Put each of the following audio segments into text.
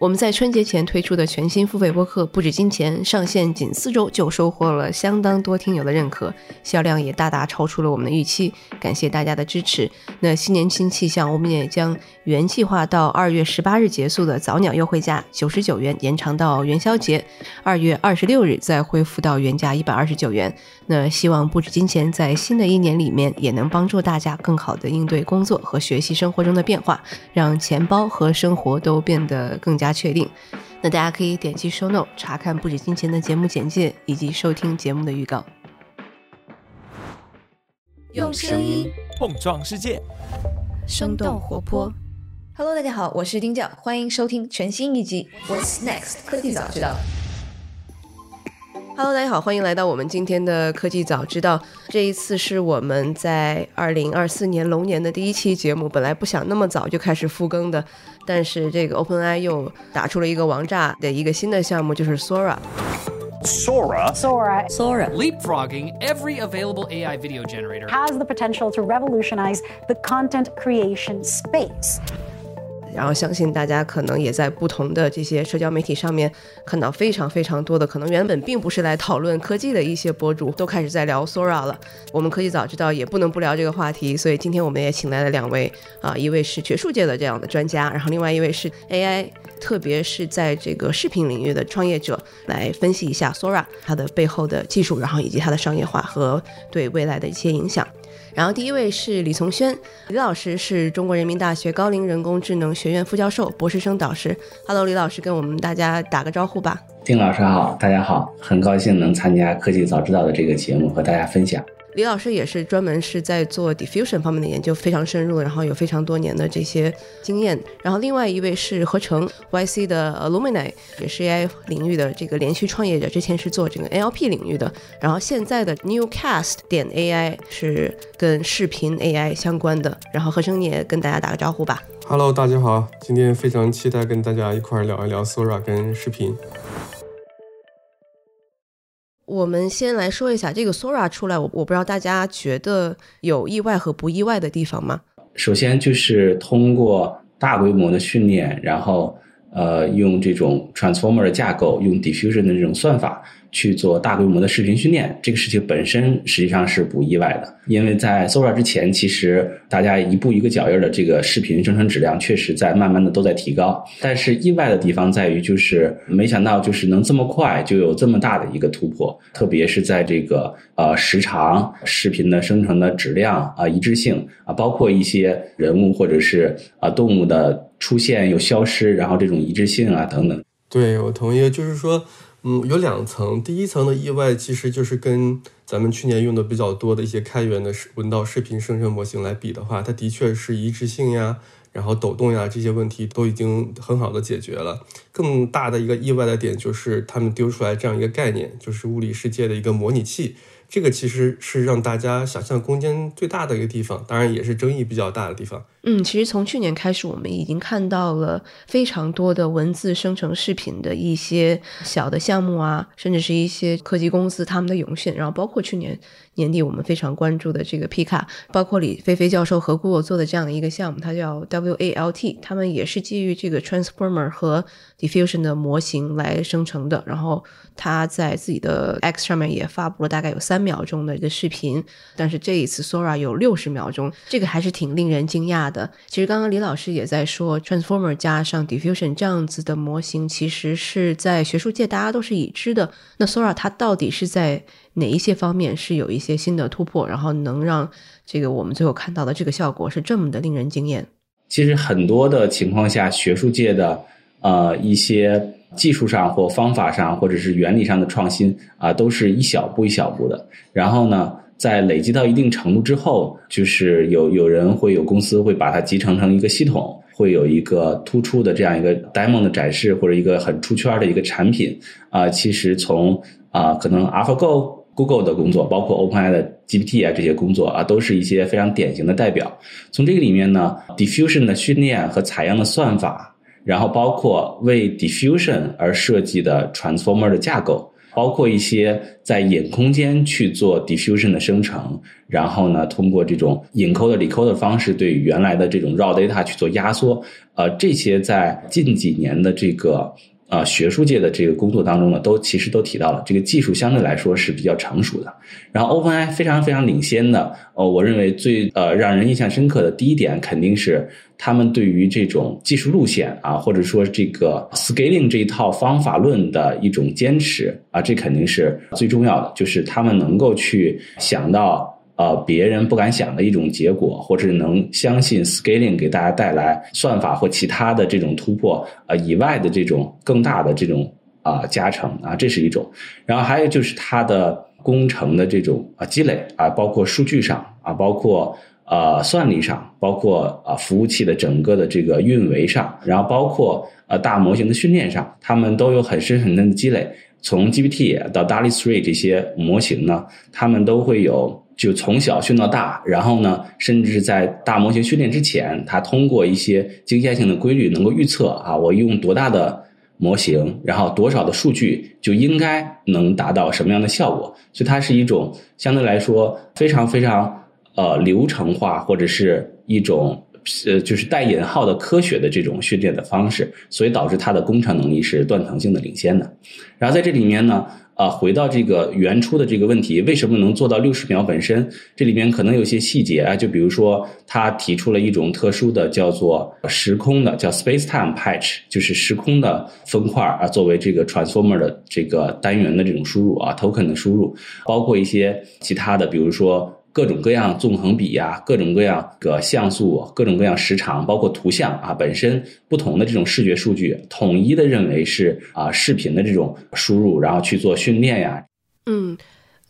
我们在春节前推出的全新付费播客《不止金钱》上线仅四周就收获了相当多听友的认可，销量也大大超出了我们的预期，感谢大家的支持。那新年新气象，我们也将原计划到二月十八日结束的早鸟优惠价九十九元延长到元宵节，二月二十六日再恢复到原价一百二十九元。那希望《不止金钱》在新的一年里面也能帮助大家更好的应对工作和学习生活中的变化，让钱包和生活都变得更加。确定，那大家可以点击 show note 查看不止金钱的节目简介以及收听节目的预告。用声音碰撞世界，生动活泼。Hello，大家好，我是丁教，欢迎收听全新一集 What's Next 科技早知道。Hello，大家好，欢迎来到我们今天的科技早知道。这一次是我们在二零二四年龙年的第一期节目。本来不想那么早就开始复更的，但是这个 OpenAI 又打出了一个王炸的一个新的项目，就是 Sora。Sora. Sora. Sora. Leapfrogging every available AI video generator has the potential to revolutionize the content creation space. 然后相信大家可能也在不同的这些社交媒体上面看到非常非常多的，可能原本并不是来讨论科技的一些博主都开始在聊 Sora 了。我们科技早知道也不能不聊这个话题，所以今天我们也请来了两位啊，一位是学术界的这样的专家，然后另外一位是 AI，特别是在这个视频领域的创业者，来分析一下 Sora 它的背后的技术，然后以及它的商业化和对未来的一些影响。然后第一位是李从轩，李老师是中国人民大学高龄人工智能学院副教授、博士生导师。Hello，李老师，跟我们大家打个招呼吧。丁老师好，大家好，很高兴能参加科技早知道的这个节目，和大家分享。李老师也是专门是在做 diffusion 方面的研究，非常深入，然后有非常多年的这些经验。然后另外一位是合成，YC 的 alumini 也是 AI 领域的这个连续创业者，之前是做这个 NLP 领域的，然后现在的 Newcast 点 AI 是跟视频 AI 相关的。然后合成也跟大家打个招呼吧。Hello，大家好，今天非常期待跟大家一块聊一聊 Sora 跟视频。我们先来说一下这个 Sora 出来，我我不知道大家觉得有意外和不意外的地方吗？首先就是通过大规模的训练，然后呃用这种 Transformer 的架构，用 Diffusion 的这种算法。去做大规模的视频训练，这个事情本身实际上是不意外的，因为在 Sora 之前，其实大家一步一个脚印的这个视频生成质量确实在慢慢的都在提高。但是意外的地方在于，就是没想到就是能这么快就有这么大的一个突破，特别是在这个呃时长、视频的生成的质量啊、一致性啊，包括一些人物或者是啊动物的出现又消失，然后这种一致性啊等等。对，我同意，就是说。嗯，有两层。第一层的意外其实就是跟咱们去年用的比较多的一些开源的文道视频生成模型来比的话，它的确是一致性呀，然后抖动呀这些问题都已经很好的解决了。更大的一个意外的点就是他们丢出来这样一个概念，就是物理世界的一个模拟器。这个其实是让大家想象空间最大的一个地方，当然也是争议比较大的地方。嗯，其实从去年开始，我们已经看到了非常多的文字生成视频的一些小的项目啊，甚至是一些科技公司他们的涌现，然后包括去年。年底我们非常关注的这个皮卡，包括李飞飞教授和 Google 做的这样的一个项目，它叫 WALT，他们也是基于这个 Transformer 和 Diffusion 的模型来生成的。然后他在自己的 X 上面也发布了大概有三秒钟的一个视频，但是这一次 Sora 有六十秒钟，这个还是挺令人惊讶的。其实刚刚李老师也在说，Transformer 加上 Diffusion 这样子的模型，其实是在学术界大家都是已知的。那 Sora 它到底是在？哪一些方面是有一些新的突破，然后能让这个我们最后看到的这个效果是这么的令人惊艳？其实很多的情况下，学术界的呃一些技术上或方法上或者是原理上的创新啊，都是一小步一小步的。然后呢，在累积到一定程度之后，就是有有人会有公司会把它集成成一个系统，会有一个突出的这样一个 demo 的展示，或者一个很出圈的一个产品啊。其实从啊，可能 AlphaGo。Google 的工作，包括 OpenAI 的 GPT 啊，这些工作啊，都是一些非常典型的代表。从这个里面呢，Diffusion 的训练和采样的算法，然后包括为 Diffusion 而设计的 Transformer 的架构，包括一些在隐空间去做 diffusion 的生成，然后呢，通过这种 encode decode 的方式对原来的这种 raw data 去做压缩，呃，这些在近几年的这个。啊，学术界的这个工作当中呢，都其实都提到了这个技术相对来说是比较成熟的。然后 OpenAI 非常非常领先的，呃，我认为最呃让人印象深刻的第一点，肯定是他们对于这种技术路线啊，或者说这个 scaling 这一套方法论的一种坚持啊，这肯定是最重要的，就是他们能够去想到。呃，别人不敢想的一种结果，或者能相信 scaling 给大家带来算法或其他的这种突破，呃以外的这种更大的这种啊加成啊，这是一种。然后还有就是它的工程的这种啊积累啊，包括数据上啊，包括呃算力上，包括啊服务器的整个的这个运维上，然后包括呃大模型的训练上，他们都有很深很深的积累。从 GPT 到 DALL-E 3这些模型呢，他们都会有。就从小训到大，然后呢，甚至在大模型训练之前，它通过一些经验性的规律，能够预测啊，我用多大的模型，然后多少的数据，就应该能达到什么样的效果。所以它是一种相对来说非常非常呃流程化，或者是一种呃就是带引号的科学的这种训练的方式，所以导致它的工程能力是断层性的领先的。然后在这里面呢。啊，回到这个原初的这个问题，为什么能做到六十秒？本身这里面可能有些细节啊，就比如说他提出了一种特殊的叫做时空的，叫 space-time patch，就是时空的分块啊，作为这个 transformer 的这个单元的这种输入啊，token 的输入，包括一些其他的，比如说。各种各样纵横比呀，各种各样个像素，各种各样时长，包括图像啊，本身不同的这种视觉数据，统一的认为是啊视频的这种输入，然后去做训练呀。嗯，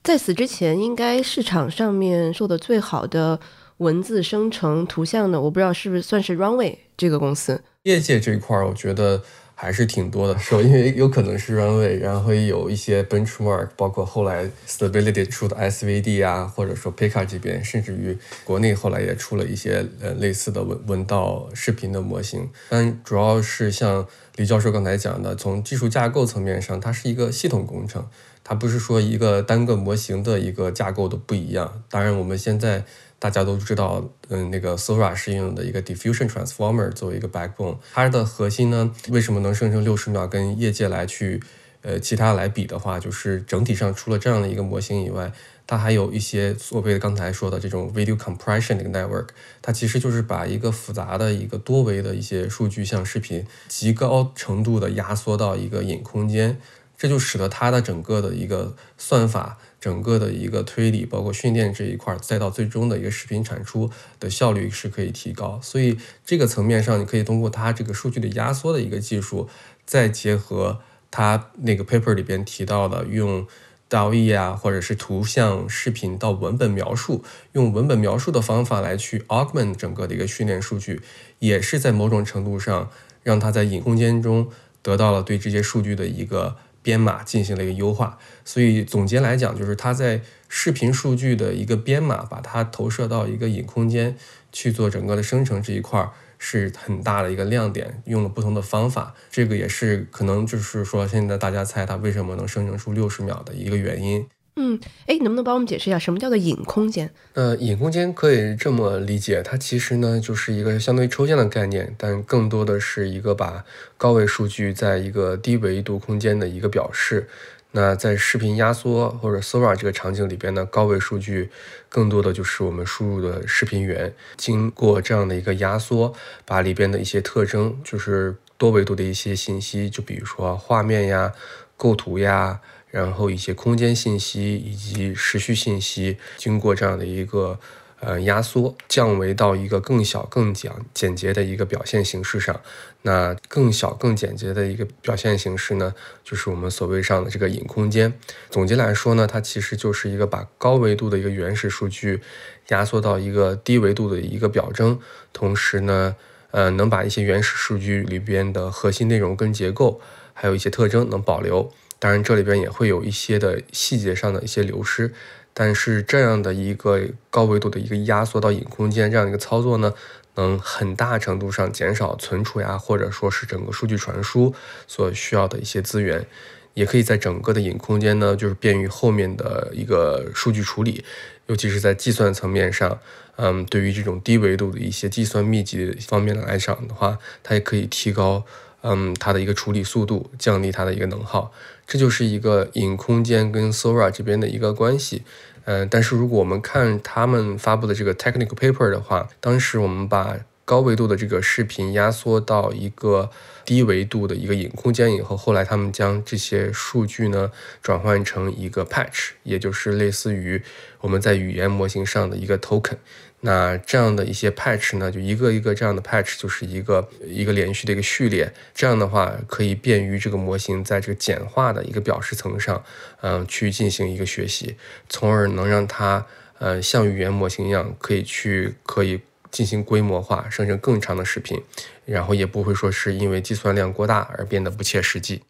在此之前，应该市场上面做的最好的文字生成图像的，我不知道是不是算是 Runway 这个公司。业界这一块儿，我觉得。还是挺多的，是吧？因为有可能是 runway，然后有一些 benchmark，包括后来 stability 出的 SVD 啊，或者说 Pika 这边，甚至于国内后来也出了一些呃类似的文文道视频的模型。但主要是像李教授刚才讲的，从技术架构层面上，它是一个系统工程，它不是说一个单个模型的一个架构的不一样。当然，我们现在。大家都知道，嗯，那个 Sora 是用的一个 Diffusion Transformer 作为一个 backbone，它的核心呢，为什么能生成六十秒？跟业界来去，呃，其他来比的话，就是整体上除了这样的一个模型以外，它还有一些所谓的刚才说的这种 Video Compression 的一个 network，它其实就是把一个复杂的一个多维的一些数据，像视频，极高程度的压缩到一个隐空间，这就使得它的整个的一个算法。整个的一个推理，包括训练这一块，再到最终的一个视频产出的效率是可以提高。所以这个层面上，你可以通过它这个数据的压缩的一个技术，再结合它那个 paper 里边提到的用 DAE 啊，或者是图像、视频到文本描述，用文本描述的方法来去 augment 整个的一个训练数据，也是在某种程度上让它在隐空间中得到了对这些数据的一个。编码进行了一个优化，所以总结来讲，就是它在视频数据的一个编码，把它投射到一个隐空间去做整个的生成这一块是很大的一个亮点。用了不同的方法，这个也是可能就是说，现在大家猜它为什么能生成出六十秒的一个原因。嗯，哎，能不能帮我们解释一下什么叫做隐空间？呃，隐空间可以这么理解，它其实呢就是一个相对抽象的概念，但更多的是一个把高维数据在一个低维度空间的一个表示。那在视频压缩或者 Sora 这个场景里边呢，高维数据更多的就是我们输入的视频源，经过这样的一个压缩，把里边的一些特征，就是多维度的一些信息，就比如说画面呀、构图呀。然后一些空间信息以及时序信息，经过这样的一个呃压缩，降维到一个更小、更简简洁的一个表现形式上。那更小、更简洁的一个表现形式呢，就是我们所谓上的这个隐空间。总结来说呢，它其实就是一个把高维度的一个原始数据压缩到一个低维度的一个表征，同时呢，呃，能把一些原始数据里边的核心内容跟结构，还有一些特征能保留。当然，这里边也会有一些的细节上的一些流失，但是这样的一个高维度的一个压缩到隐空间这样一个操作呢，能很大程度上减少存储呀，或者说是整个数据传输所需要的一些资源。也可以在整个的影空间呢，就是便于后面的一个数据处理，尤其是在计算层面上，嗯，对于这种低维度的一些计算密集方面的来讲的话，它也可以提高，嗯，它的一个处理速度，降低它的一个能耗。这就是一个影空间跟 Sora 这边的一个关系。嗯，但是如果我们看他们发布的这个 technical paper 的话，当时我们把高维度的这个视频压缩到一个低维度的一个影空间以后，后来他们将这些数据呢转换成一个 patch，也就是类似于我们在语言模型上的一个 token。那这样的一些 patch 呢，就一个一个这样的 patch，就是一个一个连续的一个序列。这样的话，可以便于这个模型在这个简化的一个表示层上，嗯，去进行一个学习，从而能让它，呃，像语言模型一样，可以去可以进行规模化，生成更长的视频，然后也不会说是因为计算量过大而变得不切实际。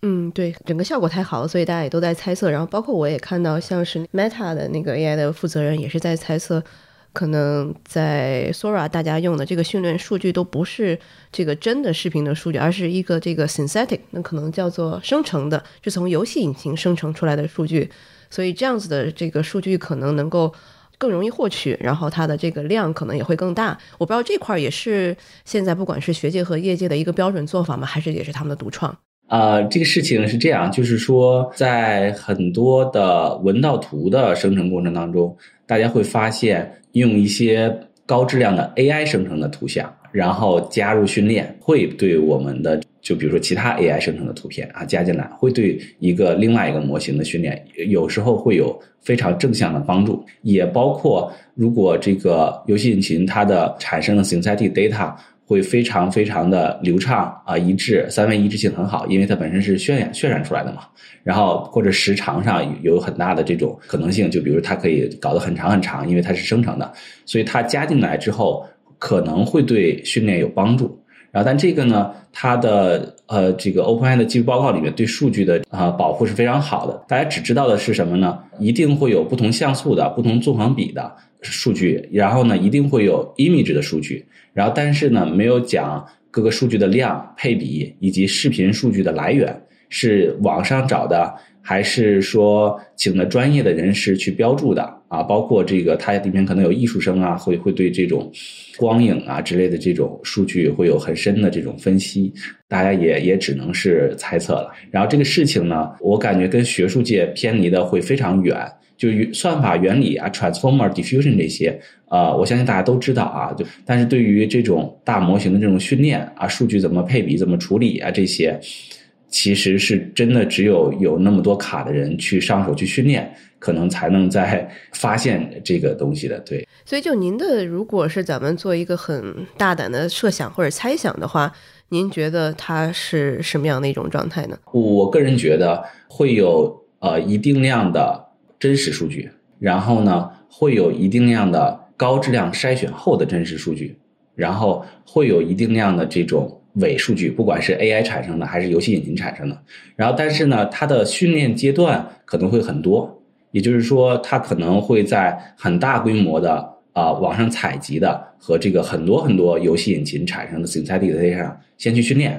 嗯，对，整个效果太好了，所以大家也都在猜测。然后，包括我也看到，像是 Meta 的那个 AI 的负责人也是在猜测。可能在 Sora 大家用的这个训练数据都不是这个真的视频的数据，而是一个这个 synthetic，那可能叫做生成的，是从游戏引擎生成出来的数据。所以这样子的这个数据可能能够更容易获取，然后它的这个量可能也会更大。我不知道这块也是现在不管是学界和业界的一个标准做法吗？还是也是他们的独创？呃，这个事情是这样，就是说在很多的文道图的生成过程当中，大家会发现。用一些高质量的 AI 生成的图像，然后加入训练，会对我们的就比如说其他 AI 生成的图片啊加进来，会对一个另外一个模型的训练，有时候会有非常正向的帮助。也包括如果这个游戏引擎它的产生的 synthetic data。会非常非常的流畅啊，一致，三维一致性很好，因为它本身是渲染渲染出来的嘛。然后或者时长上有很大的这种可能性，就比如它可以搞得很长很长，因为它是生成的，所以它加进来之后可能会对训练有帮助。然后但这个呢，它的呃这个 OpenAI 的技术报告里面对数据的啊保护是非常好的。大家只知道的是什么呢？一定会有不同像素的、不同纵横比的数据，然后呢一定会有 image 的数据。然后，但是呢，没有讲各个数据的量、配比以及视频数据的来源是网上找的，还是说请的专业的人士去标注的啊？包括这个它里面可能有艺术生啊，会会对这种光影啊之类的这种数据会有很深的这种分析，大家也也只能是猜测了。然后这个事情呢，我感觉跟学术界偏离的会非常远。就算法原理啊，transformer diffusion 这些，呃，我相信大家都知道啊。就但是对于这种大模型的这种训练啊，数据怎么配比、怎么处理啊，这些其实是真的只有有那么多卡的人去上手去训练，可能才能在发现这个东西的。对。所以，就您的，如果是咱们做一个很大胆的设想或者猜想的话，您觉得它是什么样的一种状态呢？我个人觉得会有呃一定量的。真实数据，然后呢，会有一定量的高质量筛选后的真实数据，然后会有一定量的这种伪数据，不管是 AI 产生的还是游戏引擎产生的。然后，但是呢，它的训练阶段可能会很多，也就是说，它可能会在很大规模的啊网上采集的和这个很多很多游戏引擎产生的 synthetic data 上先去训练，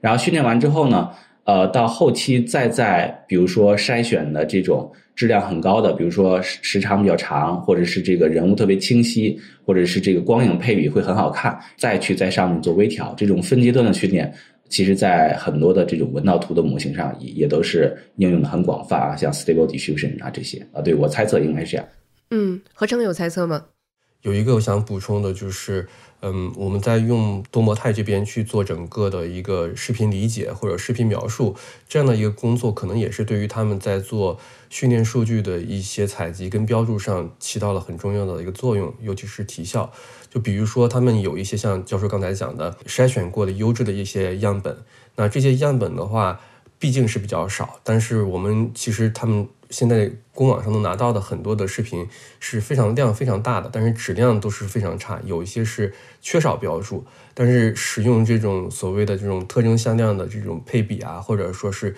然后训练完之后呢，呃，到后期再在比如说筛选的这种。质量很高的，比如说时时长比较长，或者是这个人物特别清晰，或者是这个光影配比会很好看，再去在上面做微调，这种分阶段的训练，其实在很多的这种文道图的模型上也也都是应用的很广泛啊，像 Stable Diffusion 啊这些啊，对我猜测应该是这样。嗯，合成有猜测吗？有一个我想补充的就是。嗯，我们在用多模态这边去做整个的一个视频理解或者视频描述这样的一个工作，可能也是对于他们在做训练数据的一些采集跟标注上起到了很重要的一个作用，尤其是提效。就比如说，他们有一些像教授刚才讲的筛选过的优质的一些样本，那这些样本的话毕竟是比较少，但是我们其实他们。现在公网上能拿到的很多的视频是非常量非常大的，但是质量都是非常差，有一些是缺少标注。但是使用这种所谓的这种特征向量的这种配比啊，或者说是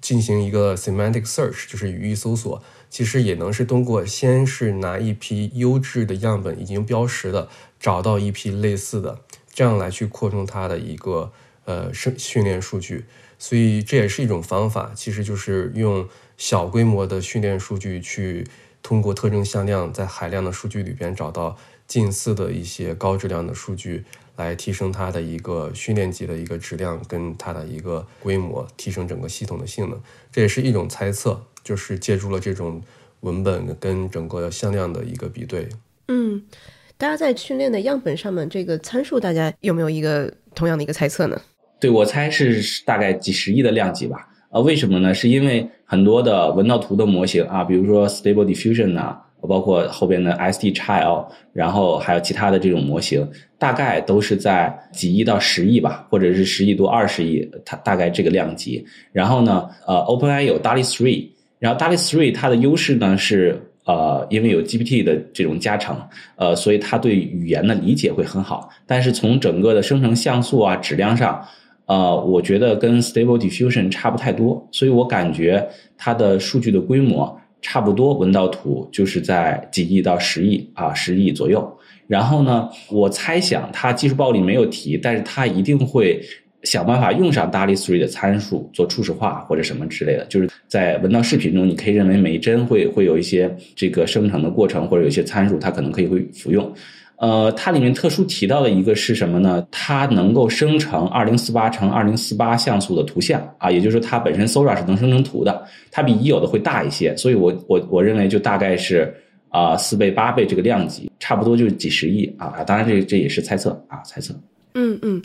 进行一个 semantic search，就是语义搜索，其实也能是通过先是拿一批优质的样本已经标识的，找到一批类似的，这样来去扩充它的一个呃生训练数据，所以这也是一种方法，其实就是用小规模的训练数据去通过特征向量在海量的数据里边找到近似的一些高质量的数据。来提升它的一个训练集的一个质量跟它的一个规模，提升整个系统的性能，这也是一种猜测，就是借助了这种文本跟整个向量的一个比对。嗯，大家在训练的样本上面，这个参数大家有没有一个同样的一个猜测呢？对我猜是大概几十亿的量级吧。呃，为什么呢？是因为很多的文道图的模型啊，比如说 Stable Diffusion 啊。包括后边的 SD Child，然后还有其他的这种模型，大概都是在几亿到十亿吧，或者是十亿多二十亿，它大概这个量级。然后呢，呃，OpenAI 有 DALL-E 3，然后 DALL-E 3它的优势呢是，呃，因为有 GPT 的这种加成，呃，所以它对语言的理解会很好。但是从整个的生成像素啊质量上，呃，我觉得跟 Stable Diffusion 差不太多，所以我感觉它的数据的规模。差不多文道图就是在几亿到十亿啊，十亿左右。然后呢，我猜想它技术报里没有提，但是它一定会想办法用上 DALL-E 3的参数做初始化或者什么之类的。就是在文道视频中，你可以认为每一帧会会有一些这个生成的过程，或者有一些参数，它可能可以会服用。呃，它里面特殊提到的一个是什么呢？它能够生成二零四八乘二零四八像素的图像啊，也就是说它本身 Sora 是能生成图的，它比已有的会大一些，所以我我我认为就大概是啊四倍八倍这个量级，差不多就是几十亿啊，当然这这也是猜测啊，猜测。嗯嗯。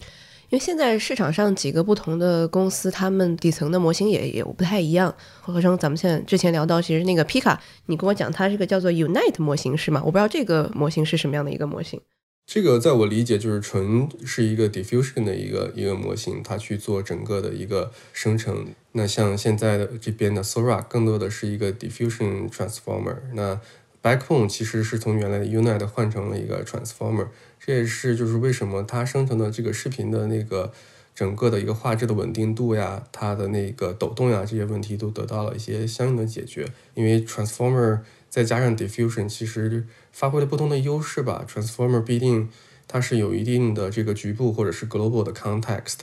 因为现在市场上几个不同的公司，他们底层的模型也也不太一样。何和生，咱们现在之前聊到，其实那个皮卡，你跟我讲它是个叫做 Unite 模型是吗？我不知道这个模型是什么样的一个模型。这个在我理解就是纯是一个 diffusion 的一个一个模型，它去做整个的一个生成。那像现在的这边的 Sora 更多的是一个 diffusion transformer。那 Backbone 其实是从原来的 Unite 换成了一个 transformer。这也是就是为什么它生成的这个视频的那个整个的一个画质的稳定度呀，它的那个抖动呀，这些问题都得到了一些相应的解决。因为 transformer 再加上 diffusion，其实发挥了不同的优势吧。transformer 必定它是有一定的这个局部或者是 global 的 context，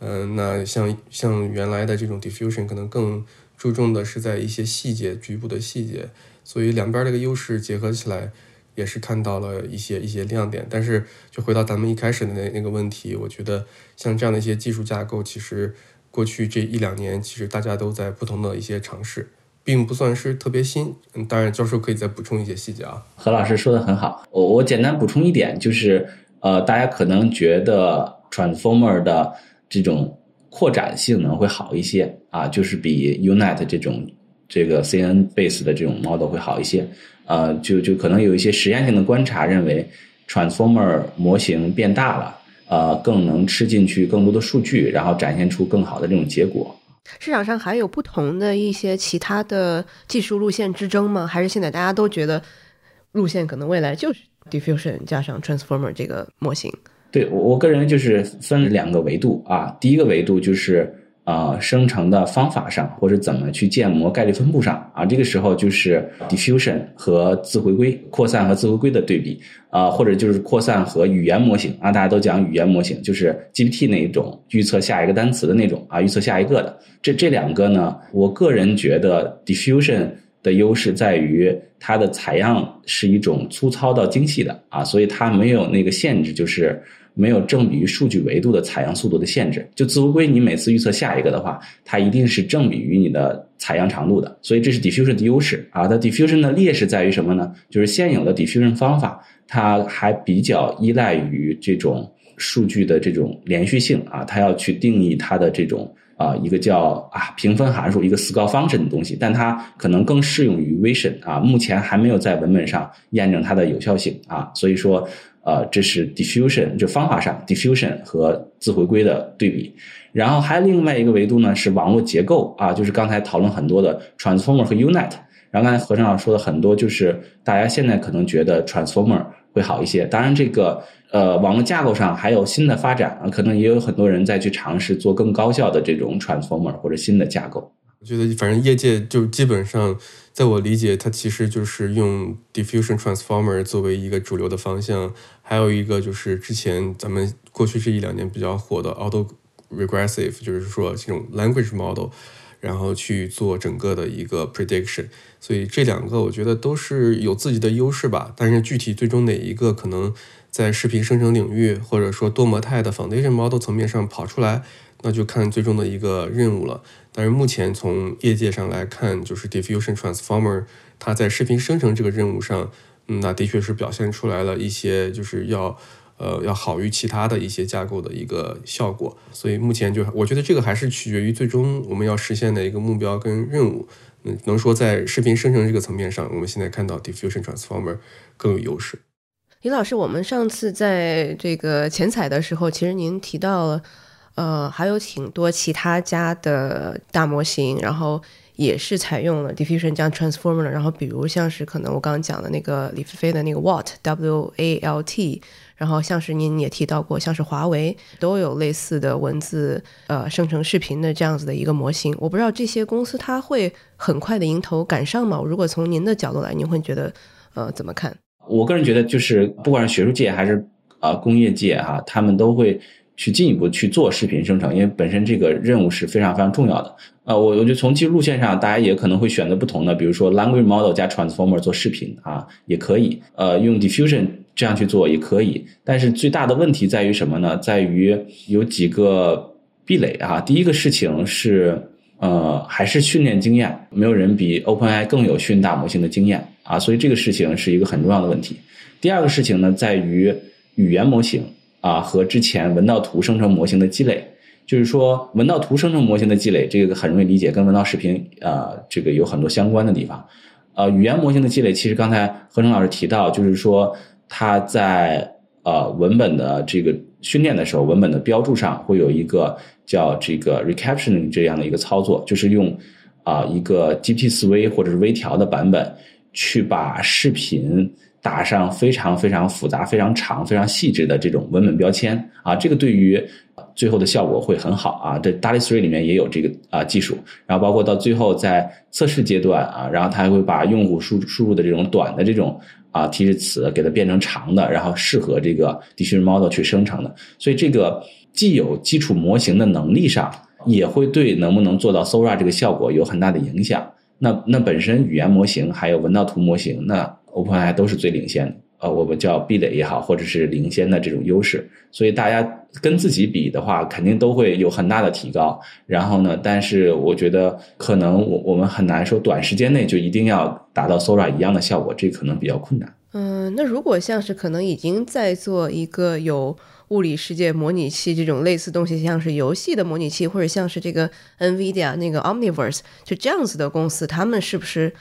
嗯，那像像原来的这种 diffusion 可能更注重的是在一些细节局部的细节，所以两边这个优势结合起来。也是看到了一些一些亮点，但是就回到咱们一开始的那那个问题，我觉得像这样的一些技术架构，其实过去这一两年，其实大家都在不同的一些尝试，并不算是特别新。嗯，当然教授可以再补充一些细节啊。何老师说的很好，我我简单补充一点，就是呃，大家可能觉得 transformer 的这种扩展性能会好一些啊，就是比 unit 这种这个 CNN base 的这种 model 会好一些。呃，就就可能有一些实验性的观察，认为 transformer 模型变大了，呃，更能吃进去更多的数据，然后展现出更好的这种结果。市场上还有不同的一些其他的技术路线之争吗？还是现在大家都觉得路线可能未来就是 diffusion 加上 transformer 这个模型？对我我个人就是分两个维度啊，第一个维度就是。啊，生成的方法上，或者怎么去建模概率分布上啊，这个时候就是 diffusion 和自回归、扩散和自回归的对比啊，或者就是扩散和语言模型啊，大家都讲语言模型，就是 GPT 那一种预测下一个单词的那种啊，预测下一个的。这这两个呢，我个人觉得 diffusion 的优势在于它的采样是一种粗糙到精细的啊，所以它没有那个限制，就是。没有正比于数据维度的采样速度的限制，就自回归，你每次预测下一个的话，它一定是正比于你的采样长度的，所以这是 diffusion 的优势啊。它 diffusion 的劣势在于什么呢？就是现有的 diffusion 方法，它还比较依赖于这种数据的这种连续性啊，它要去定义它的这种啊一个叫啊评分函数，一个 score function 的东西，但它可能更适用于 vision 啊，目前还没有在文本上验证它的有效性啊，所以说。呃，这是 diffusion 就方法上 diffusion 和自回归的对比，然后还有另外一个维度呢是网络结构啊，就是刚才讨论很多的 transformer 和 unit 然后刚才何生老师说的很多，就是大家现在可能觉得 transformer 会好一些，当然这个呃网络架构上还有新的发展啊，可能也有很多人在去尝试做更高效的这种 transformer 或者新的架构。我觉得反正业界就基本上。在我理解，它其实就是用 diffusion transformer 作为一个主流的方向，还有一个就是之前咱们过去这一两年比较火的 auto regressive，就是说这种 language model，然后去做整个的一个 prediction。所以这两个我觉得都是有自己的优势吧。但是具体最终哪一个可能在视频生成领域或者说多模态的 foundation model 层面上跑出来，那就看最终的一个任务了。但是目前从业界上来看，就是 diffusion transformer 它在视频生成这个任务上，那的确是表现出来了一些就是要。呃，要好于其他的一些架构的一个效果，所以目前就我觉得这个还是取决于最终我们要实现的一个目标跟任务。嗯，能说在视频生成这个层面上，我们现在看到 diffusion transformer 更有优势。李老师，我们上次在这个前采的时候，其实您提到了，呃，还有挺多其他家的大模型，然后。也是采用了 diffusion 加 transformer，然后比如像是可能我刚刚讲的那个李飞飞的那个 Walt W A L T，然后像是您也提到过，像是华为都有类似的文字呃生成视频的这样子的一个模型。我不知道这些公司它会很快的迎头赶上吗？如果从您的角度来，您会觉得呃怎么看？我个人觉得就是不管是学术界还是啊工业界哈，他们都会。去进一步去做视频生成，因为本身这个任务是非常非常重要的。呃，我我觉得从技术路线上，大家也可能会选择不同的，比如说 language model 加 transformer 做视频啊，也可以。呃，用 diffusion 这样去做也可以。但是最大的问题在于什么呢？在于有几个壁垒啊。第一个事情是，呃，还是训练经验，没有人比 OpenAI 更有训大模型的经验啊，所以这个事情是一个很重要的问题。第二个事情呢，在于语言模型。啊，和之前文道图生成模型的积累，就是说文道图生成模型的积累，这个很容易理解，跟文道视频啊，这个有很多相关的地方。呃，语言模型的积累，其实刚才何成老师提到，就是说他在呃文本的这个训练的时候，文本的标注上会有一个叫这个 recaptioning 这样的一个操作，就是用啊一个 GPT 四 V 或者是微调的版本去把视频。打上非常非常复杂、非常长、非常细致的这种文本标签啊，这个对于最后的效果会很好啊。这 DALL-E 3里面也有这个啊技术，然后包括到最后在测试阶段啊，然后它还会把用户输输入的这种短的这种啊提示词给它变成长的，然后适合这个 diffusion model 去生成的。所以这个既有基础模型的能力上，也会对能不能做到 Sora 这个效果有很大的影响。那那本身语言模型还有文道图模型那。OpenAI 都是最领先的，呃，我们叫壁垒也好，或者是领先的这种优势，所以大家跟自己比的话，肯定都会有很大的提高。然后呢，但是我觉得可能我我们很难说短时间内就一定要达到 Sora 一样的效果，这可能比较困难。嗯，那如果像是可能已经在做一个有物理世界模拟器这种类似东西，像是游戏的模拟器，或者像是这个 NVIDIA 那个 Omniverse 就这样子的公司，他们是不是？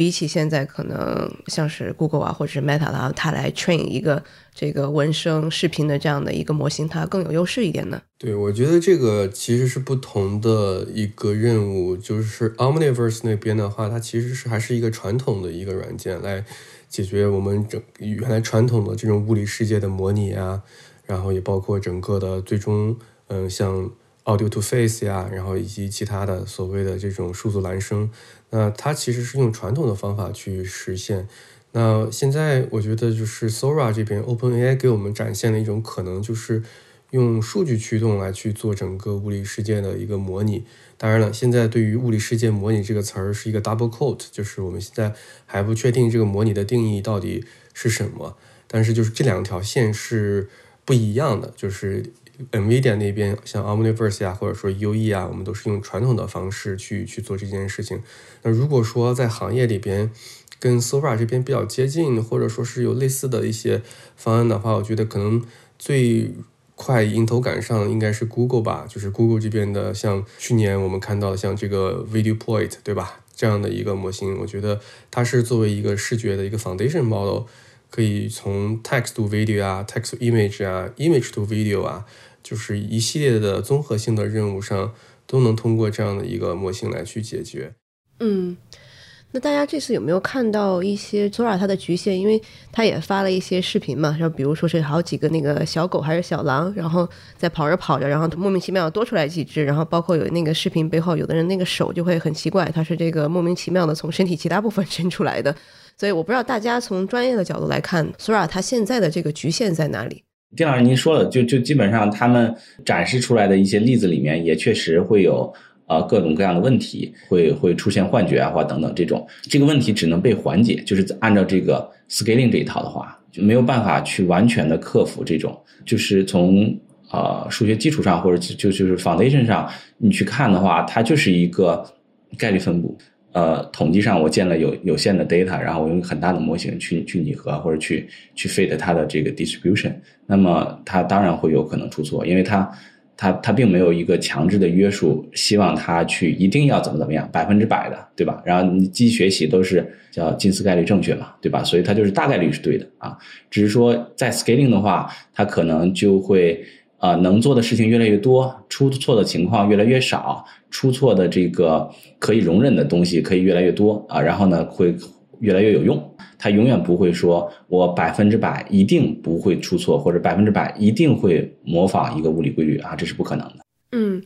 比起现在可能像是 Google 啊，或者是 Meta 啦，它来 train 一个这个文生视频的这样的一个模型，它更有优势一点呢？对，我觉得这个其实是不同的一个任务。就是 Omniverse 那边的话，它其实是还是一个传统的一个软件，来解决我们整原来传统的这种物理世界的模拟啊，然后也包括整个的最终，嗯，像 Audio to Face 呀，然后以及其他的所谓的这种数字孪生。那它其实是用传统的方法去实现。那现在我觉得就是 Sora 这边 OpenAI 给我们展现了一种可能，就是用数据驱动来去做整个物理世界的一个模拟。当然了，现在对于物理世界模拟这个词儿是一个 double quote，就是我们现在还不确定这个模拟的定义到底是什么。但是就是这两条线是不一样的，就是。NVIDIA 那边像 Omniverse 啊，或者说 UE 啊，我们都是用传统的方式去去做这件事情。那如果说在行业里边跟 Sora 这边比较接近，或者说是有类似的一些方案的话，我觉得可能最快迎头赶上应该是 Google 吧。就是 Google 这边的，像去年我们看到像这个 VideoPoint，对吧？这样的一个模型，我觉得它是作为一个视觉的一个 foundation model，可以从 text to video 啊，text to image 啊，image to video 啊。就是一系列的综合性的任务上，都能通过这样的一个模型来去解决。嗯，那大家这次有没有看到一些 Sora 它的局限？因为它也发了一些视频嘛，然后比如说是好几个那个小狗还是小狼，然后在跑着跑着，然后莫名其妙多出来几只，然后包括有那个视频背后，有的人那个手就会很奇怪，它是这个莫名其妙的从身体其他部分伸出来的。所以我不知道大家从专业的角度来看，Sora 它现在的这个局限在哪里。丁老师您说了，就就基本上他们展示出来的一些例子里面，也确实会有呃各种各样的问题，会会出现幻觉啊，或等等这种。这个问题只能被缓解，就是按照这个 scaling 这一套的话，就没有办法去完全的克服这种，就是从呃数学基础上或者就就是 foundation 上你去看的话，它就是一个概率分布。呃，统计上我建了有有限的 data，然后我用很大的模型去去拟合或者去去 fit 它的这个 distribution，那么它当然会有可能出错，因为它它它并没有一个强制的约束，希望它去一定要怎么怎么样百分之百的，对吧？然后你机器学习都是叫近似概率正确嘛，对吧？所以它就是大概率是对的啊，只是说在 scaling 的话，它可能就会。啊，能做的事情越来越多，出错的情况越来越少，出错的这个可以容忍的东西可以越来越多啊，然后呢，会越来越有用。它永远不会说我百分之百一定不会出错，或者百分之百一定会模仿一个物理规律啊，这是不可能的。嗯，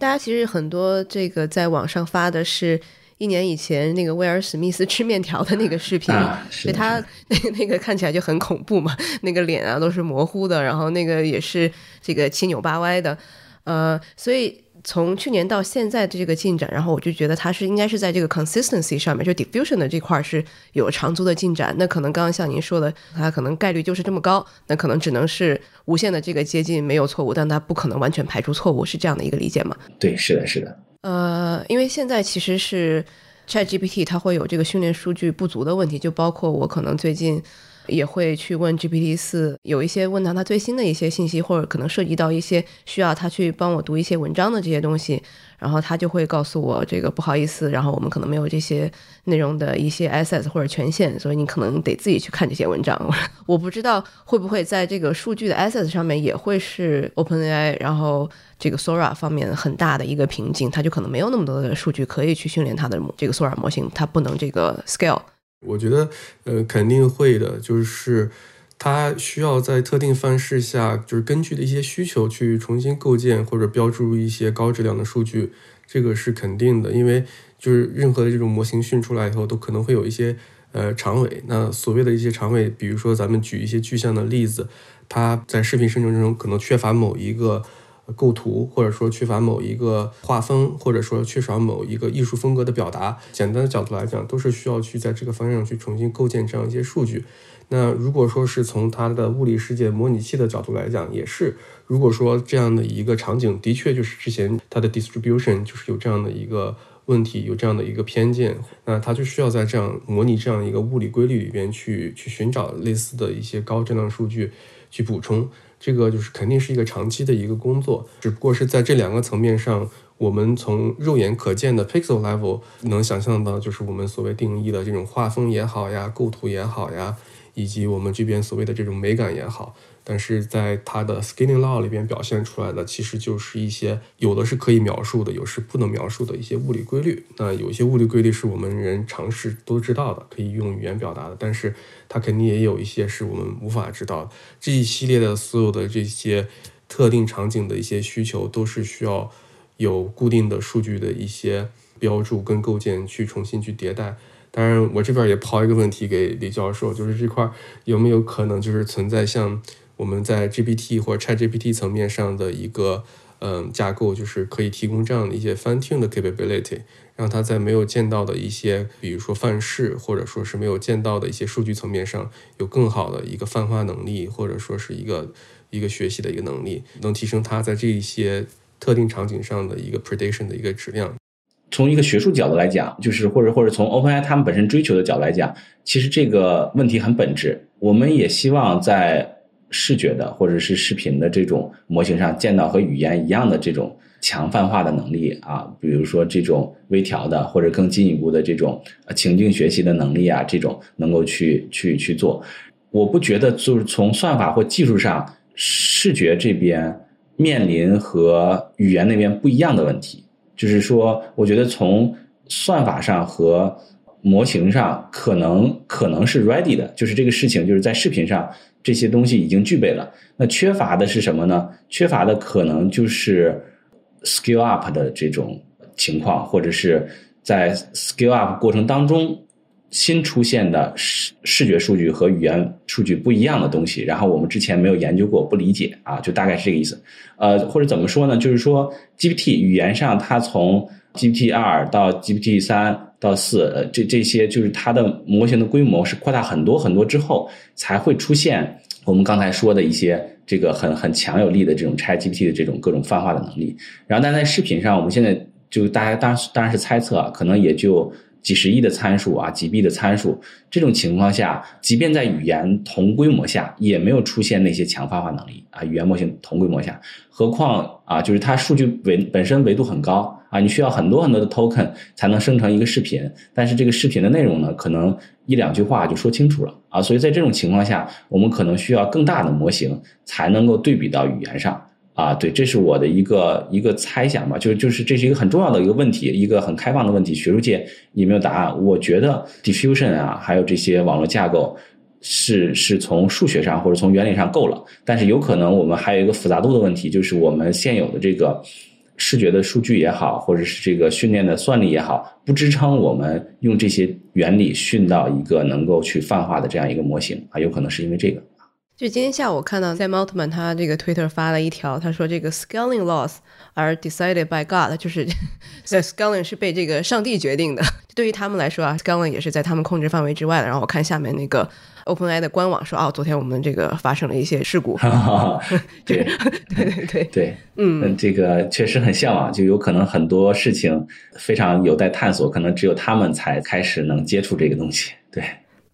大家其实很多这个在网上发的是。一年以前，那个威尔史密斯吃面条的那个视频，对他 那个那个看起来就很恐怖嘛，那个脸啊都是模糊的，然后那个也是这个七扭八歪的，呃，所以从去年到现在的这个进展，然后我就觉得他是应该是在这个 consistency 上面，就 diffusion 的这块是有长足的进展。那可能刚刚像您说的，它可能概率就是这么高，那可能只能是无限的这个接近没有错误，但它不可能完全排除错误，是这样的一个理解吗？对，是的，是的。呃，因为现在其实是 ChatGPT 它会有这个训练数据不足的问题，就包括我可能最近也会去问 GPT 四，有一些问到它最新的一些信息，或者可能涉及到一些需要它去帮我读一些文章的这些东西。然后他就会告诉我，这个不好意思，然后我们可能没有这些内容的一些 access 或者权限，所以你可能得自己去看这些文章。我不知道会不会在这个数据的 access 上面也会是 OpenAI，然后这个 Sora 方面很大的一个瓶颈，它就可能没有那么多的数据可以去训练它的这个 Sora 模型，它不能这个 scale。我觉得，呃，肯定会的，就是。它需要在特定范式下，就是根据的一些需求去重新构建或者标注一些高质量的数据，这个是肯定的。因为就是任何的这种模型训出来以后，都可能会有一些呃长尾。那所谓的一些长尾，比如说咱们举一些具象的例子，它在视频生成中可能缺乏某一个构图，或者说缺乏某一个画风，或者说缺少某一个艺术风格的表达。简单的角度来讲，都是需要去在这个方向去重新构建这样一些数据。那如果说是从它的物理世界模拟器的角度来讲，也是，如果说这样的一个场景的确就是之前它的 distribution 就是有这样的一个问题，有这样的一个偏见，那它就需要在这样模拟这样一个物理规律里边去去寻找类似的一些高质量数据去补充，这个就是肯定是一个长期的一个工作，只不过是在这两个层面上，我们从肉眼可见的 pixel level 能想象到，就是我们所谓定义的这种画风也好呀，构图也好呀。以及我们这边所谓的这种美感也好，但是在它的 scaling law 里边表现出来的，其实就是一些有的是可以描述的，有是不能描述的一些物理规律。那有一些物理规律是我们人常识都知道的，可以用语言表达的，但是它肯定也有一些是我们无法知道的。这一系列的所有的这些特定场景的一些需求，都是需要有固定的数据的一些标注跟构建去重新去迭代。当然，我这边也抛一个问题给李教授，就是这块有没有可能就是存在像我们在 GPT 或者 ChatGPT 层面上的一个嗯架构，就是可以提供这样的一些 fine tune 的 capability，让它在没有见到的一些，比如说范式或者说是没有见到的一些数据层面上，有更好的一个泛化能力，或者说是一个一个学习的一个能力，能提升它在这一些特定场景上的一个 prediction 的一个质量。从一个学术角度来讲，就是或者或者从 OpenAI 他们本身追求的角度来讲，其实这个问题很本质。我们也希望在视觉的或者是视频的这种模型上见到和语言一样的这种强泛化的能力啊，比如说这种微调的或者更进一步的这种情境学习的能力啊，这种能够去去去做。我不觉得就是从算法或技术上，视觉这边面临和语言那边不一样的问题。就是说，我觉得从算法上和模型上，可能可能是 ready 的，就是这个事情，就是在视频上这些东西已经具备了。那缺乏的是什么呢？缺乏的可能就是 skill up 的这种情况，或者是在 skill up 过程当中新出现的视视觉数据和语言数据不一样的东西，然后我们之前没有研究过，不理解啊，就大概是这个意思。呃，或者怎么说呢？就是说 GPT 语言上，它从 GPT 二到 GPT 三到四，呃，这这些就是它的模型的规模是扩大很多很多之后，才会出现我们刚才说的一些这个很很强有力的这种 ChatGPT 的这种各种泛化的能力。然后，但在视频上，我们现在就大家当当然是猜测，啊可能也就。几十亿的参数啊，几 B 的参数，这种情况下，即便在语言同规模下，也没有出现那些强泛化能力啊。语言模型同规模下，何况啊，就是它数据维本身维度很高啊，你需要很多很多的 token 才能生成一个视频，但是这个视频的内容呢，可能一两句话就说清楚了啊。所以在这种情况下，我们可能需要更大的模型才能够对比到语言上。啊，对，这是我的一个一个猜想吧，就就是这是一个很重要的一个问题，一个很开放的问题，学术界也没有答案。我觉得 diffusion 啊，还有这些网络架构是是从数学上或者从原理上够了，但是有可能我们还有一个复杂度的问题，就是我们现有的这个视觉的数据也好，或者是这个训练的算力也好，不支撑我们用这些原理训到一个能够去泛化的这样一个模型啊，有可能是因为这个。就今天下午看到在 Maltman 他这个 Twitter 发了一条，他说这个 scaling laws are decided by God，就是 在 scaling 是被这个上帝决定的。对于他们来说啊，scaling 也是在他们控制范围之外的。然后我看下面那个 OpenAI 的官网说，哦，昨天我们这个发生了一些事故。对对对对对，嗯，这个确实很向往，就有可能很多事情非常有待探索，可能只有他们才开始能接触这个东西。对。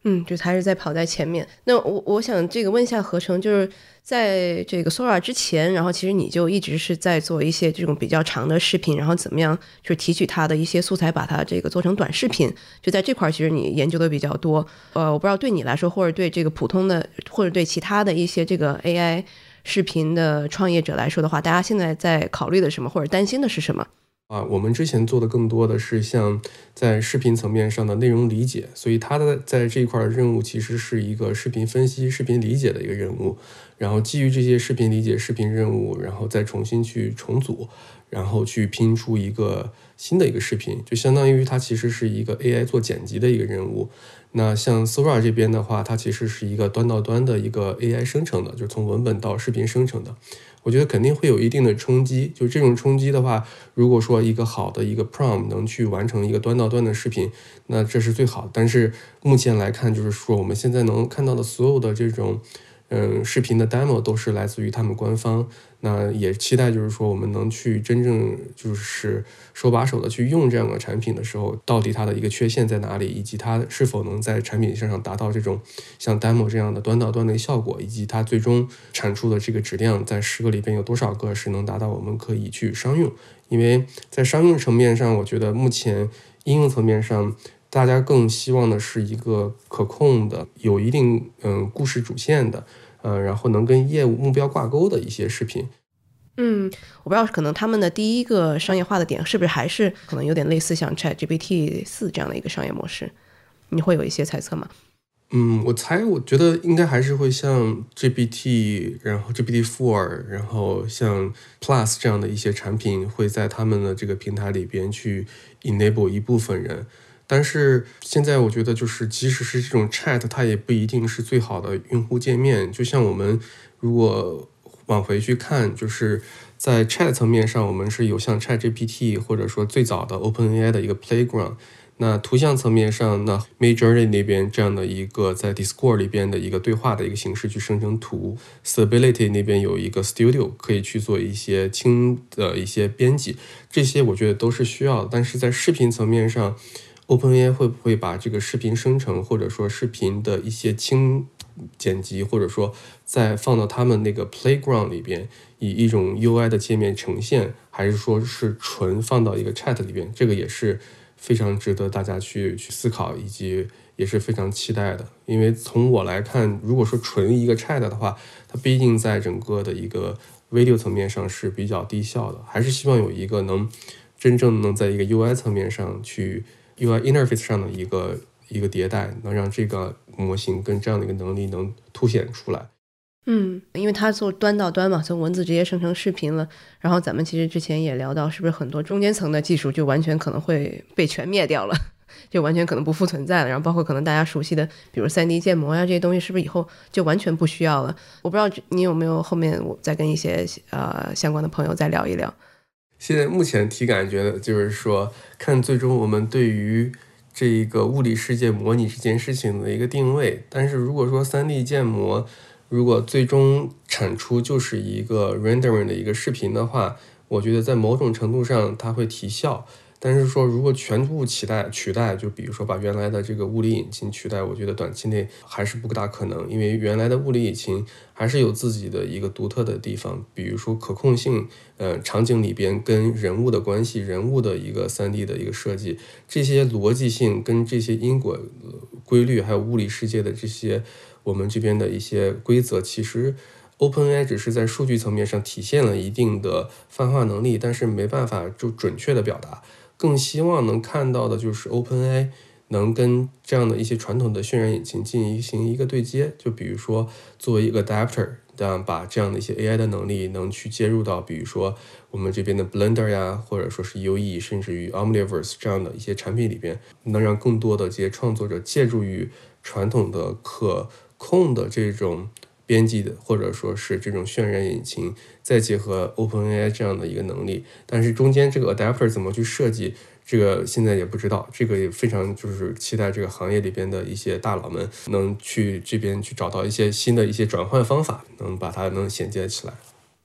嗯，就还是在跑在前面。那我我想这个问一下合成，就是在这个 Sora 之前，然后其实你就一直是在做一些这种比较长的视频，然后怎么样就提取它的一些素材，把它这个做成短视频。就在这块儿，其实你研究的比较多。呃，我不知道对你来说，或者对这个普通的，或者对其他的一些这个 AI 视频的创业者来说的话，大家现在在考虑的什么，或者担心的是什么？啊，我们之前做的更多的是像在视频层面上的内容理解，所以它的在这一块的任务其实是一个视频分析、视频理解的一个任务。然后基于这些视频理解、视频任务，然后再重新去重组，然后去拼出一个新的一个视频，就相当于它其实是一个 AI 做剪辑的一个任务。那像 Sora 这边的话，它其实是一个端到端的一个 AI 生成的，就是从文本到视频生成的。我觉得肯定会有一定的冲击，就这种冲击的话，如果说一个好的一个 prompt 能去完成一个端到端的视频，那这是最好。但是目前来看，就是说我们现在能看到的所有的这种。嗯，视频的 demo 都是来自于他们官方，那也期待就是说我们能去真正就是手把手的去用这样的产品的时候，到底它的一个缺陷在哪里，以及它是否能在产品线上达到这种像 demo 这样的端到端的效果，以及它最终产出的这个质量在十个里边有多少个是能达到我们可以去商用，因为在商用层面上，我觉得目前应用层面上。大家更希望的是一个可控的、有一定嗯故事主线的，嗯，然后能跟业务目标挂钩的一些视频。嗯，我不知道可能他们的第一个商业化的点是不是还是可能有点类似像 Chat GPT 四这样的一个商业模式？你会有一些猜测吗？嗯，我猜，我觉得应该还是会像 GPT，然后 GPT Four，然后像 Plus 这样的一些产品会在他们的这个平台里边去 enable 一部分人。但是现在我觉得，就是即使是这种 Chat，它也不一定是最好的用户界面。就像我们如果往回去看，就是在 Chat 层面上，我们是有像 Chat GPT，或者说最早的 OpenAI 的一个 Playground。那图像层面上，那 Midjourney 那边这样的一个在 Discord 里边的一个对话的一个形式去生成图，Stability 那边有一个 Studio 可以去做一些轻的一些编辑，这些我觉得都是需要的。但是在视频层面上，OpenAI 会不会把这个视频生成，或者说视频的一些轻剪辑，或者说再放到他们那个 Playground 里边，以一种 UI 的界面呈现，还是说是纯放到一个 Chat 里边？这个也是非常值得大家去去思考，以及也是非常期待的。因为从我来看，如果说纯一个 Chat 的话，它毕竟在整个的一个 Video 层面上是比较低效的，还是希望有一个能真正能在一个 UI 层面上去。UI interface 上的一个一个迭代，能让这个模型跟这样的一个能力能凸显出来。嗯，因为它做端到端嘛，从文字直接生成视频了。然后咱们其实之前也聊到，是不是很多中间层的技术就完全可能会被全灭掉了？就完全可能不复存在了。然后包括可能大家熟悉的，比如三 D 建模呀这些东西，是不是以后就完全不需要了？我不知道你有没有后面我再跟一些呃相关的朋友再聊一聊。现在目前体感觉得就是说，看最终我们对于这一个物理世界模拟这件事情的一个定位。但是如果说三 D 建模，如果最终产出就是一个 rendering 的一个视频的话，我觉得在某种程度上它会提效。但是说，如果全部取代取代，就比如说把原来的这个物理引擎取代，我觉得短期内还是不大可能，因为原来的物理引擎还是有自己的一个独特的地方，比如说可控性，呃，场景里边跟人物的关系，人物的一个三 D 的一个设计，这些逻辑性跟这些因果规律，还有物理世界的这些我们这边的一些规则，其实 OpenAI 只是在数据层面上体现了一定的泛化能力，但是没办法就准确的表达。更希望能看到的就是 OpenAI 能跟这样的一些传统的渲染引擎进行一个对接，就比如说作为一个 adapter，这样把这样的一些 AI 的能力能去接入到，比如说我们这边的 Blender 呀，或者说是 UE，甚至于 Omniverse 这样的一些产品里边，能让更多的这些创作者借助于传统的可控的这种。编辑的，或者说是这种渲染引擎，再结合 OpenAI 这样的一个能力，但是中间这个 adapter 怎么去设计，这个现在也不知道，这个也非常就是期待这个行业里边的一些大佬们能去这边去找到一些新的一些转换方法，能把它能衔接起来。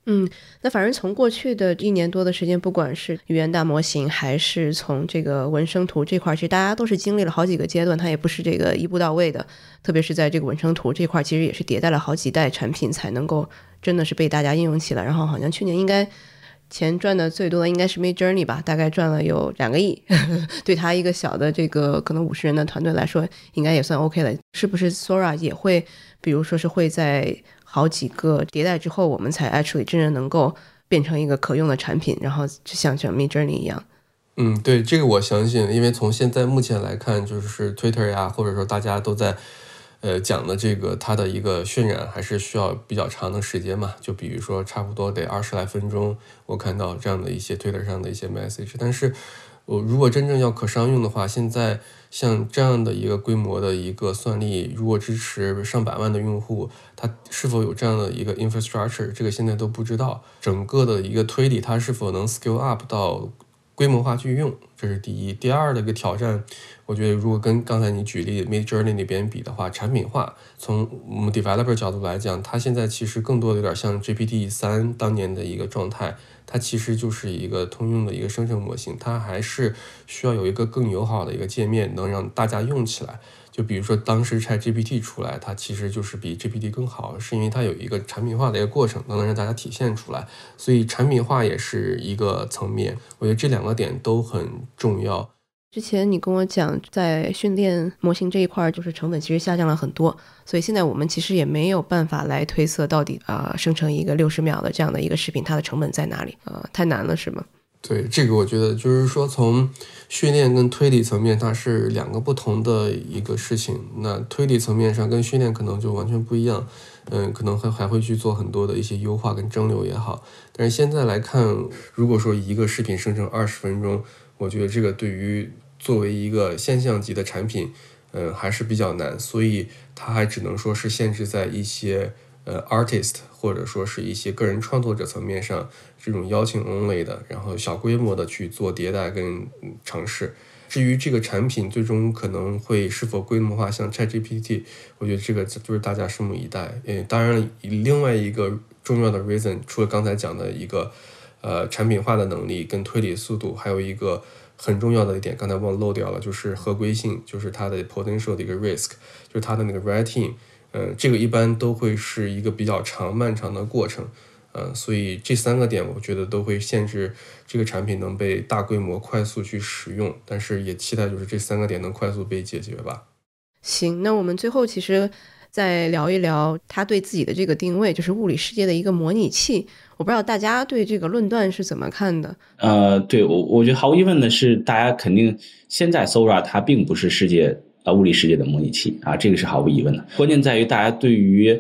嗯，那反正从过去的一年多的时间，不管是语言大模型，还是从这个纹生图这块，其实大家都是经历了好几个阶段，它也不是这个一步到位的。特别是在这个纹生图这块，其实也是迭代了好几代产品才能够真的是被大家应用起来。然后好像去年应该钱赚的最多的应该是 Mid Journey 吧，大概赚了有两个亿，对他一个小的这个可能五十人的团队来说，应该也算 OK 了。是不是 Sora 也会，比如说是会在？好几个迭代之后，我们才 actually 真正能够变成一个可用的产品，然后就像像 Mid Journey 一样。嗯，对，这个我相信，因为从现在目前来看，就是 Twitter 呀，或者说大家都在呃讲的这个它的一个渲染，还是需要比较长的时间嘛。就比如说，差不多得二十来分钟，我看到这样的一些 Twitter 上的一些 message，但是。我如果真正要可商用的话，现在像这样的一个规模的一个算力，如果支持上百万的用户，它是否有这样的一个 infrastructure，这个现在都不知道。整个的一个推理，它是否能 scale up 到规模化去用，这是第一。第二的一个挑战，我觉得如果跟刚才你举例 Mid Journey 那边比的话，产品化，从我们 developer 角度来讲，它现在其实更多的有点像 GPT 三当年的一个状态。它其实就是一个通用的一个生成模型，它还是需要有一个更友好的一个界面，能让大家用起来。就比如说当时 ChatGPT 出来，它其实就是比 GPT 更好，是因为它有一个产品化的一个过程，能让大家体现出来。所以产品化也是一个层面，我觉得这两个点都很重要。之前你跟我讲，在训练模型这一块，就是成本其实下降了很多，所以现在我们其实也没有办法来推测到底啊，生成一个六十秒的这样的一个视频，它的成本在哪里？呃，太难了，是吗？对，这个我觉得就是说，从训练跟推理层面，它是两个不同的一个事情。那推理层面上跟训练可能就完全不一样，嗯，可能还还会去做很多的一些优化跟蒸馏也好。但是现在来看，如果说一个视频生成二十分钟，我觉得这个对于作为一个现象级的产品，嗯，还是比较难，所以它还只能说是限制在一些呃 artist 或者说是一些个人创作者层面上这种邀请 only 的，然后小规模的去做迭代跟尝试。至于这个产品最终可能会是否规模化，像 ChatGPT，我觉得这个就是大家拭目以待。嗯，当然另外一个重要的 reason，除了刚才讲的一个呃产品化的能力跟推理速度，还有一个。很重要的一点，刚才忘漏掉了，就是合规性，就是它的 potential 的一个 risk，就是它的那个 writing，嗯，这个一般都会是一个比较长漫长的过程，嗯，所以这三个点我觉得都会限制这个产品能被大规模快速去使用，但是也期待就是这三个点能快速被解决吧。行，那我们最后其实。再聊一聊他对自己的这个定位，就是物理世界的一个模拟器。我不知道大家对这个论断是怎么看的？呃，对我，我觉得毫无疑问的是，大家肯定现在 Sora 它并不是世界呃物理世界的模拟器啊，这个是毫无疑问的。关键在于大家对于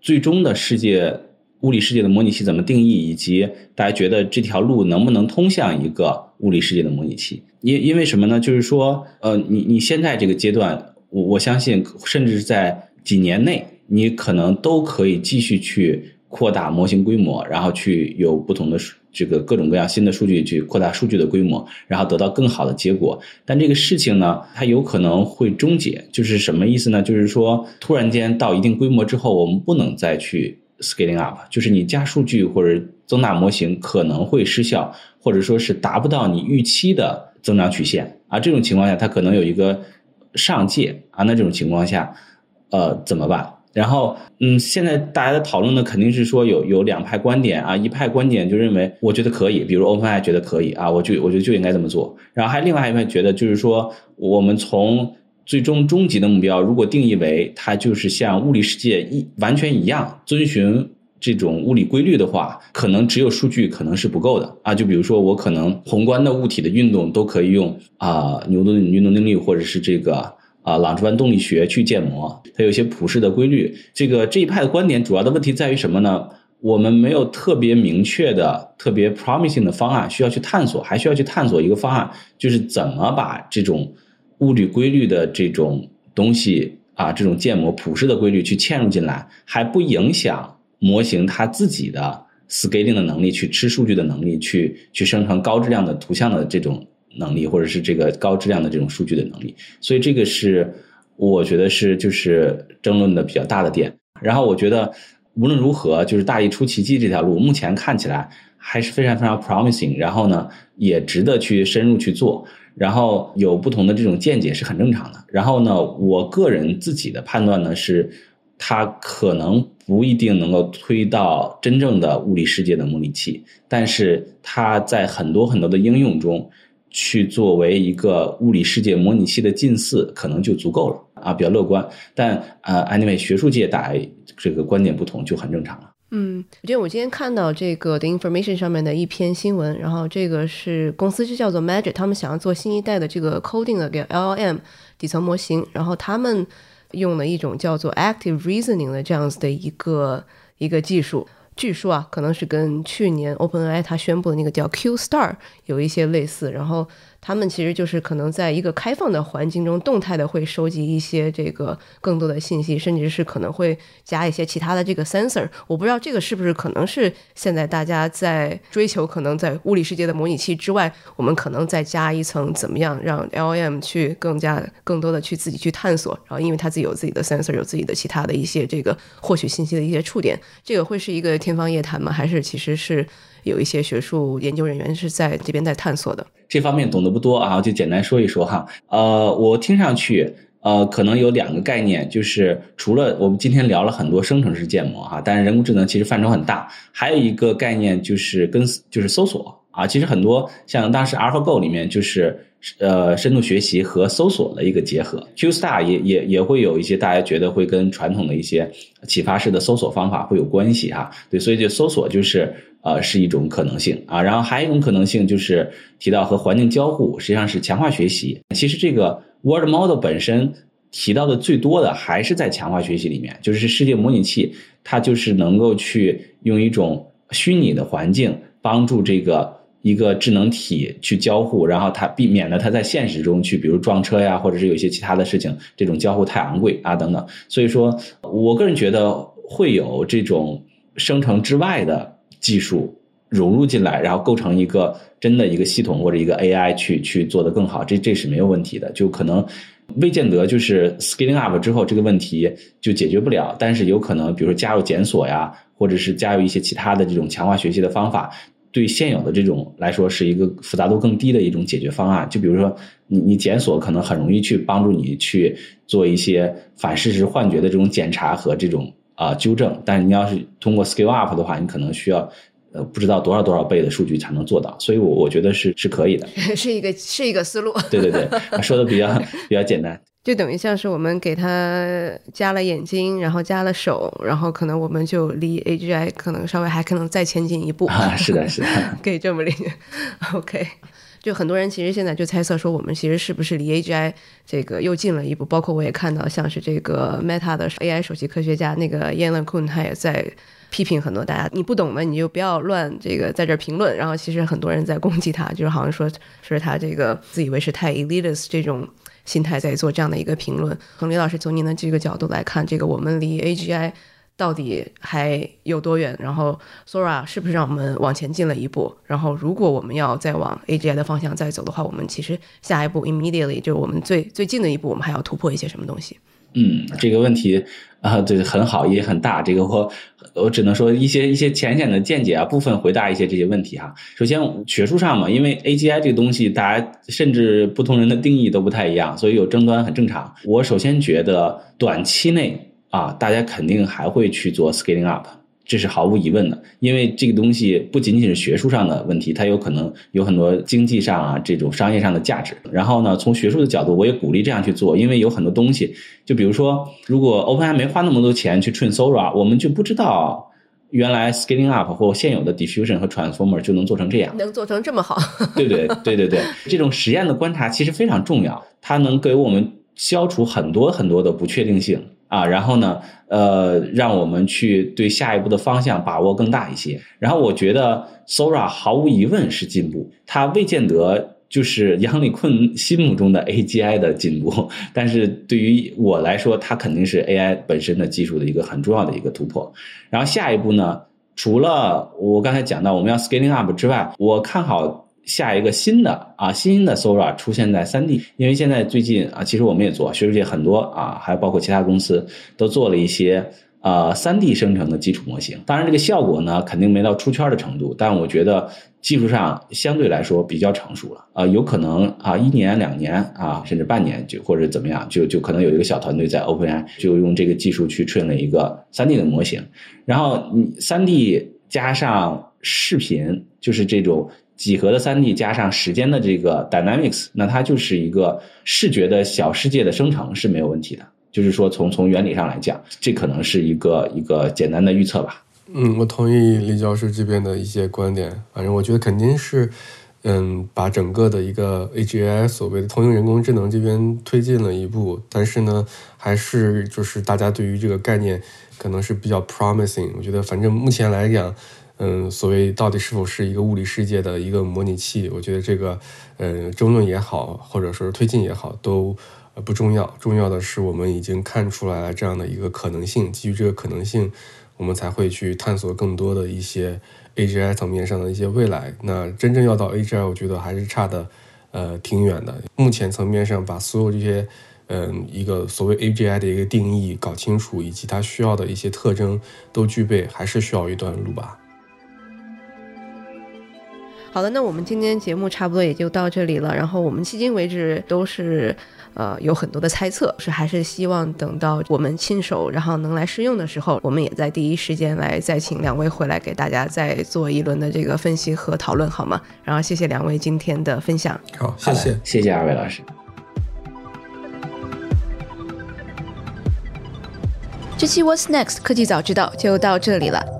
最终的世界物理世界的模拟器怎么定义，以及大家觉得这条路能不能通向一个物理世界的模拟器。因因为什么呢？就是说，呃，你你现在这个阶段，我我相信，甚至是在几年内，你可能都可以继续去扩大模型规模，然后去有不同的这个各种各样新的数据去扩大数据的规模，然后得到更好的结果。但这个事情呢，它有可能会终结，就是什么意思呢？就是说，突然间到一定规模之后，我们不能再去 scaling up，就是你加数据或者增大模型可能会失效，或者说是达不到你预期的。增长曲线啊，这种情况下它可能有一个上界啊，那这种情况下，呃，怎么办？然后，嗯，现在大家的讨论呢，肯定是说有有两派观点啊，一派观点就认为我觉得可以，比如 OpenAI 觉得可以啊，我就我觉得就应该这么做。然后还另外一派觉得就是说，我们从最终终极的目标，如果定义为它就是像物理世界一完全一样遵循。这种物理规律的话，可能只有数据可能是不够的啊。就比如说，我可能宏观的物体的运动都可以用啊牛顿运动定律或者是这个啊朗之万动力学去建模，它有一些普世的规律。这个这一派的观点主要的问题在于什么呢？我们没有特别明确的、特别 promising 的方案需要去探索，还需要去探索一个方案，就是怎么把这种物理规律的这种东西啊，这种建模普世的规律去嵌入进来，还不影响。模型它自己的 scaling 的能力，去吃数据的能力，去去生成高质量的图像的这种能力，或者是这个高质量的这种数据的能力。所以这个是我觉得是就是争论的比较大的点。然后我觉得无论如何，就是大力出奇迹这条路，目前看起来还是非常非常 promising。然后呢，也值得去深入去做。然后有不同的这种见解是很正常的。然后呢，我个人自己的判断呢是。它可能不一定能够推到真正的物理世界的模拟器，但是它在很多很多的应用中，去作为一个物理世界模拟器的近似，可能就足够了啊，比较乐观。但呃，anyway，学术界大家这个观点不同就很正常了。嗯，我觉得我今天看到这个 The Information 上面的一篇新闻，然后这个是公司就叫做 Magic，他们想要做新一代的这个 coding 的 LLM 底层模型，然后他们。用了一种叫做 active reasoning 的这样子的一个一个技术，据说啊，可能是跟去年 OpenAI 它宣布的那个叫 Q Star 有一些类似，然后。他们其实就是可能在一个开放的环境中，动态的会收集一些这个更多的信息，甚至是可能会加一些其他的这个 sensor。我不知道这个是不是可能是现在大家在追求，可能在物理世界的模拟器之外，我们可能再加一层，怎么样让 LM 去更加更多的去自己去探索。然后，因为它自己有自己的 sensor，有自己的其他的一些这个获取信息的一些触点，这个会是一个天方夜谭吗？还是其实是？有一些学术研究人员是在这边在探索的，这方面懂得不多啊，就简单说一说哈。呃，我听上去，呃，可能有两个概念，就是除了我们今天聊了很多生成式建模哈，但是人工智能其实范畴很大，还有一个概念就是跟就是搜索啊，其实很多像当时 AlphaGo 里面就是。呃，深度学习和搜索的一个结合，Q Star 也也也会有一些大家觉得会跟传统的一些启发式的搜索方法会有关系哈。对，所以就搜索就是呃是一种可能性啊。然后还有一种可能性就是提到和环境交互，实际上是强化学习。其实这个 Word Model 本身提到的最多的还是在强化学习里面，就是世界模拟器，它就是能够去用一种虚拟的环境帮助这个。一个智能体去交互，然后它避免了它在现实中去，比如撞车呀，或者是有一些其他的事情，这种交互太昂贵啊等等。所以说我个人觉得会有这种生成之外的技术融入进来，然后构成一个真的一个系统或者一个 AI 去去做得更好，这这是没有问题的。就可能未见得就是 scaling up 之后这个问题就解决不了，但是有可能比如说加入检索呀，或者是加入一些其他的这种强化学习的方法。对现有的这种来说，是一个复杂度更低的一种解决方案。就比如说，你你检索可能很容易去帮助你去做一些反事实幻觉的这种检查和这种啊纠正，但是你要是通过 scale up 的话，你可能需要呃不知道多少多少倍的数据才能做到。所以，我我觉得是是可以的，是一个是一个思路。对对对，说的比较比较简单。就等于像是我们给他加了眼睛，然后加了手，然后可能我们就离 AGI 可能稍微还可能再前进一步。啊，是的，是的，可以这么理解。OK，就很多人其实现在就猜测说，我们其实是不是离 AGI 这个又近了一步？包括我也看到，像是这个 Meta 的 AI 首席科学家那个 Yan Kun，他也在批评很多大家，你不懂的你就不要乱这个在这评论。然后其实很多人在攻击他，就是好像说说是他这个自以为是太 elitist 这种心态在做这样的一个评论。从李老师从您的这个角度来看，这个我们离 AGI。到底还有多远？然后 Sora 是不是让我们往前进了一步？然后如果我们要再往 AGI 的方向再走的话，我们其实下一步 immediately 就是我们最最近的一步，我们还要突破一些什么东西？嗯，这个问题啊，对，很好，也很大。这个我我只能说一些一些浅显的见解啊，部分回答一些这些问题哈。首先学术上嘛，因为 AGI 这个东西，大家甚至不同人的定义都不太一样，所以有争端很正常。我首先觉得短期内。啊，大家肯定还会去做 scaling up，这是毫无疑问的，因为这个东西不仅仅是学术上的问题，它有可能有很多经济上啊这种商业上的价值。然后呢，从学术的角度，我也鼓励这样去做，因为有很多东西，就比如说，如果 OpenAI 没花那么多钱去 train Sora，我们就不知道原来 scaling up 或现有的 diffusion 和 transformer 就能做成这样，能做成这么好。对对对对对，这种实验的观察其实非常重要，它能给我们消除很多很多的不确定性。啊，然后呢，呃，让我们去对下一步的方向把握更大一些。然后我觉得 Sora 毫无疑问是进步，它未见得就是杨立坤心目中的 AGI 的进步，但是对于我来说，它肯定是 AI 本身的技术的一个很重要的一个突破。然后下一步呢，除了我刚才讲到我们要 scaling up 之外，我看好。下一个新的啊，新的 Sora 出现在三 D，因为现在最近啊，其实我们也做，学术界很多啊，还包括其他公司都做了一些呃三 D 生成的基础模型。当然，这个效果呢，肯定没到出圈的程度，但我觉得技术上相对来说比较成熟了啊，有可能啊一年两年啊，甚至半年就或者怎么样，就就可能有一个小团队在 OpenAI 就用这个技术去 train 了一个三 D 的模型，然后你三 D 加上视频，就是这种。几何的三 D 加上时间的这个 dynamics，那它就是一个视觉的小世界的生成是没有问题的。就是说，从从原理上来讲，这可能是一个一个简单的预测吧。嗯，我同意李教授这边的一些观点。反正我觉得肯定是，嗯，把整个的一个 AGI 所谓的通用人工智能这边推进了一步。但是呢，还是就是大家对于这个概念可能是比较 promising。我觉得反正目前来讲。嗯，所谓到底是否是一个物理世界的一个模拟器，我觉得这个，呃，争论也好，或者说是推进也好，都不重要。重要的是我们已经看出来了这样的一个可能性，基于这个可能性，我们才会去探索更多的一些 AGI 层面上的一些未来。那真正要到 AGI，我觉得还是差的，呃，挺远的。目前层面上把所有这些，嗯，一个所谓 AGI 的一个定义搞清楚，以及它需要的一些特征都具备，还是需要一段路吧。好的，那我们今天节目差不多也就到这里了。然后我们迄今为止都是，呃，有很多的猜测，是还是希望等到我们亲手然后能来试用的时候，我们也在第一时间来再请两位回来给大家再做一轮的这个分析和讨论，好吗？然后谢谢两位今天的分享。好，谢谢，谢谢二位老师。这期 What's Next 科技早知道就到这里了。